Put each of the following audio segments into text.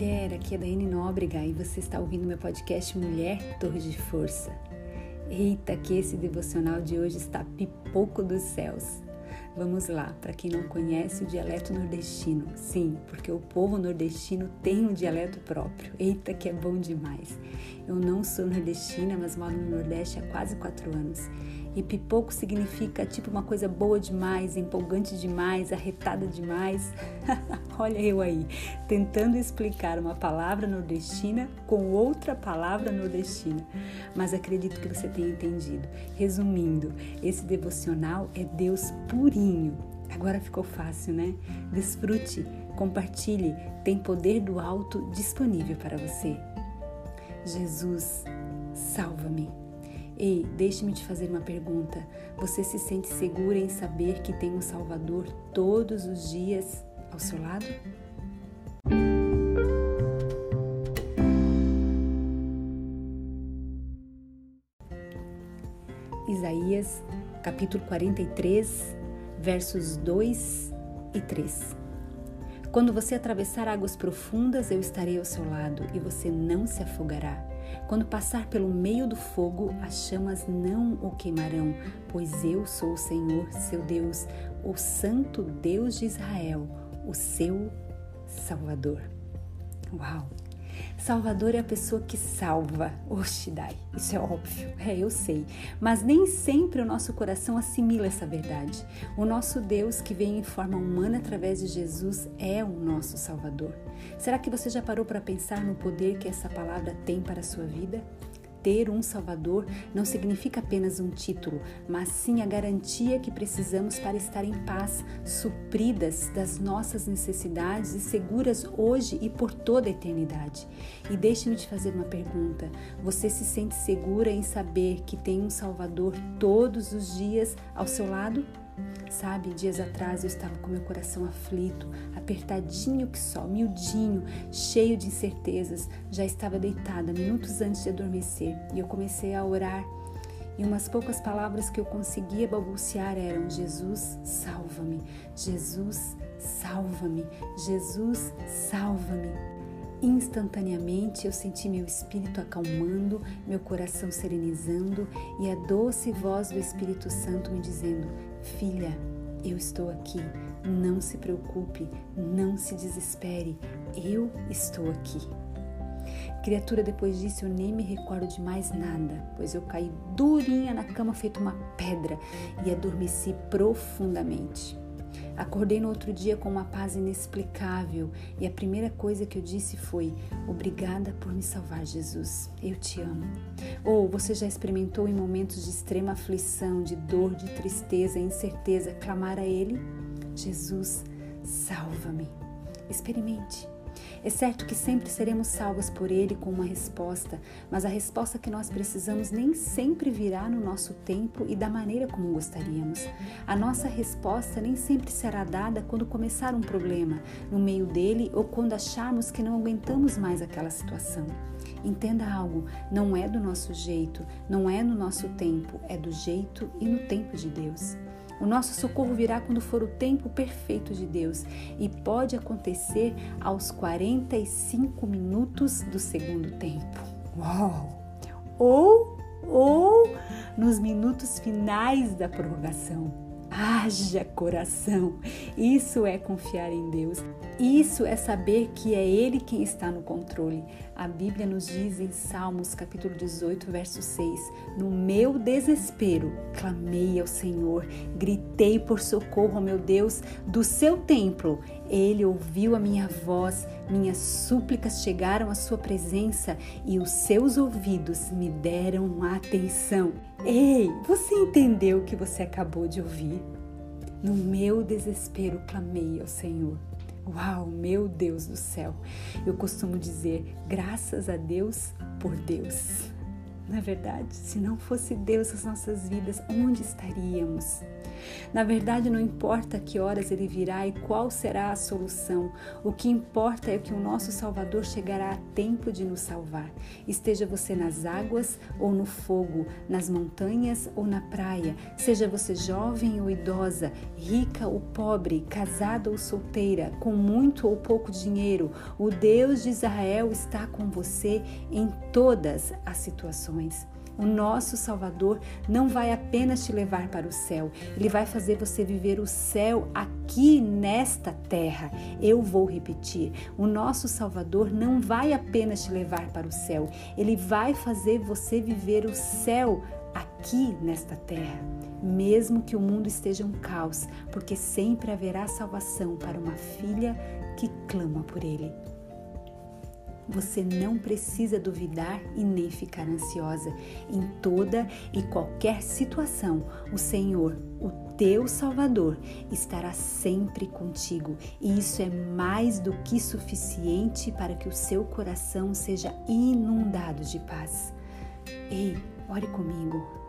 mulher, aqui é Daiane Nóbrega e você está ouvindo meu podcast Mulher Torre de Força. Eita, que esse devocional de hoje está pipoco dos céus. Vamos lá, para quem não conhece o dialeto nordestino. Sim, porque o povo nordestino tem um dialeto próprio. Eita, que é bom demais. Eu não sou nordestina, mas moro no Nordeste há quase quatro anos e pipoco significa tipo uma coisa boa demais, empolgante demais, arretada demais. Olha eu aí, tentando explicar uma palavra nordestina com outra palavra nordestina. Mas acredito que você tenha entendido. Resumindo, esse devocional é Deus purinho. Agora ficou fácil, né? Desfrute, compartilhe, tem poder do alto disponível para você. Jesus, salva-me. Ei, deixe-me te fazer uma pergunta. Você se sente segura em saber que tem um Salvador todos os dias ao seu lado? Isaías, capítulo 43, versos 2 e 3. Quando você atravessar águas profundas, eu estarei ao seu lado e você não se afogará. Quando passar pelo meio do fogo, as chamas não o queimarão, pois eu sou o Senhor, seu Deus, o Santo Deus de Israel, o seu Salvador. Uau! Salvador é a pessoa que salva. Oxidai, isso é óbvio, é, eu sei. Mas nem sempre o nosso coração assimila essa verdade. O nosso Deus, que vem em forma humana através de Jesus, é o nosso Salvador. Será que você já parou para pensar no poder que essa palavra tem para a sua vida? Ter um Salvador não significa apenas um título, mas sim a garantia que precisamos para estar em paz, supridas das nossas necessidades e seguras hoje e por toda a eternidade. E deixe-me te fazer uma pergunta: você se sente segura em saber que tem um Salvador todos os dias ao seu lado? Sabe, dias atrás eu estava com meu coração aflito, apertadinho que só, miudinho, cheio de incertezas. Já estava deitada minutos antes de adormecer e eu comecei a orar. E umas poucas palavras que eu conseguia balbuciar eram: Jesus, salva-me, Jesus, salva-me, Jesus, salva-me. Instantaneamente eu senti meu espírito acalmando, meu coração serenizando e a doce voz do Espírito Santo me dizendo: Filha, eu estou aqui, não se preocupe, não se desespere, eu estou aqui. Criatura, depois disso eu nem me recordo de mais nada, pois eu caí durinha na cama feito uma pedra e adormeci profundamente. Acordei no outro dia com uma paz inexplicável e a primeira coisa que eu disse foi: Obrigada por me salvar, Jesus. Eu te amo. Ou você já experimentou em momentos de extrema aflição, de dor, de tristeza, incerteza, clamar a Ele? Jesus, salva-me. Experimente. É certo que sempre seremos salvos por Ele com uma resposta, mas a resposta que nós precisamos nem sempre virá no nosso tempo e da maneira como gostaríamos. A nossa resposta nem sempre será dada quando começar um problema, no meio dele ou quando acharmos que não aguentamos mais aquela situação. Entenda algo, não é do nosso jeito, não é no nosso tempo, é do jeito e no tempo de Deus. O nosso socorro virá quando for o tempo perfeito de Deus e pode acontecer aos 45 minutos do segundo tempo. Uau! Ou, ou nos minutos finais da prorrogação. Haja coração! Isso é confiar em Deus. Isso é saber que é Ele quem está no controle. A Bíblia nos diz em Salmos, capítulo 18, verso 6: No meu desespero clamei ao Senhor, gritei por socorro ao meu Deus do seu templo. Ele ouviu a minha voz, minhas súplicas chegaram à sua presença e os seus ouvidos me deram atenção. Ei, você entendeu o que você acabou de ouvir? No meu desespero clamei ao Senhor. Uau, meu Deus do céu! Eu costumo dizer graças a Deus por Deus. Na verdade, se não fosse Deus nas nossas vidas, onde estaríamos? Na verdade, não importa que horas ele virá e qual será a solução, o que importa é que o nosso Salvador chegará a tempo de nos salvar. Esteja você nas águas ou no fogo, nas montanhas ou na praia, seja você jovem ou idosa, rica ou pobre, casada ou solteira, com muito ou pouco dinheiro, o Deus de Israel está com você em todas as situações. O nosso Salvador não vai apenas te levar para o céu, ele vai fazer você viver o céu aqui nesta terra. Eu vou repetir: o nosso Salvador não vai apenas te levar para o céu, ele vai fazer você viver o céu aqui nesta terra. Mesmo que o mundo esteja um caos, porque sempre haverá salvação para uma filha que clama por ele. Você não precisa duvidar e nem ficar ansiosa. Em toda e qualquer situação, o Senhor, o teu Salvador, estará sempre contigo, e isso é mais do que suficiente para que o seu coração seja inundado de paz. Ei, ore comigo.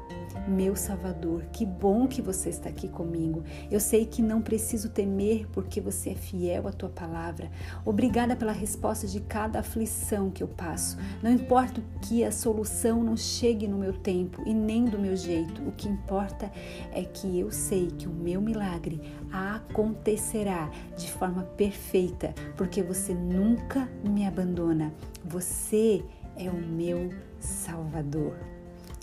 Meu Salvador, que bom que você está aqui comigo. Eu sei que não preciso temer porque você é fiel à tua palavra. Obrigada pela resposta de cada aflição que eu passo. Não importa que a solução não chegue no meu tempo e nem do meu jeito. O que importa é que eu sei que o meu milagre acontecerá de forma perfeita, porque você nunca me abandona. Você é o meu Salvador.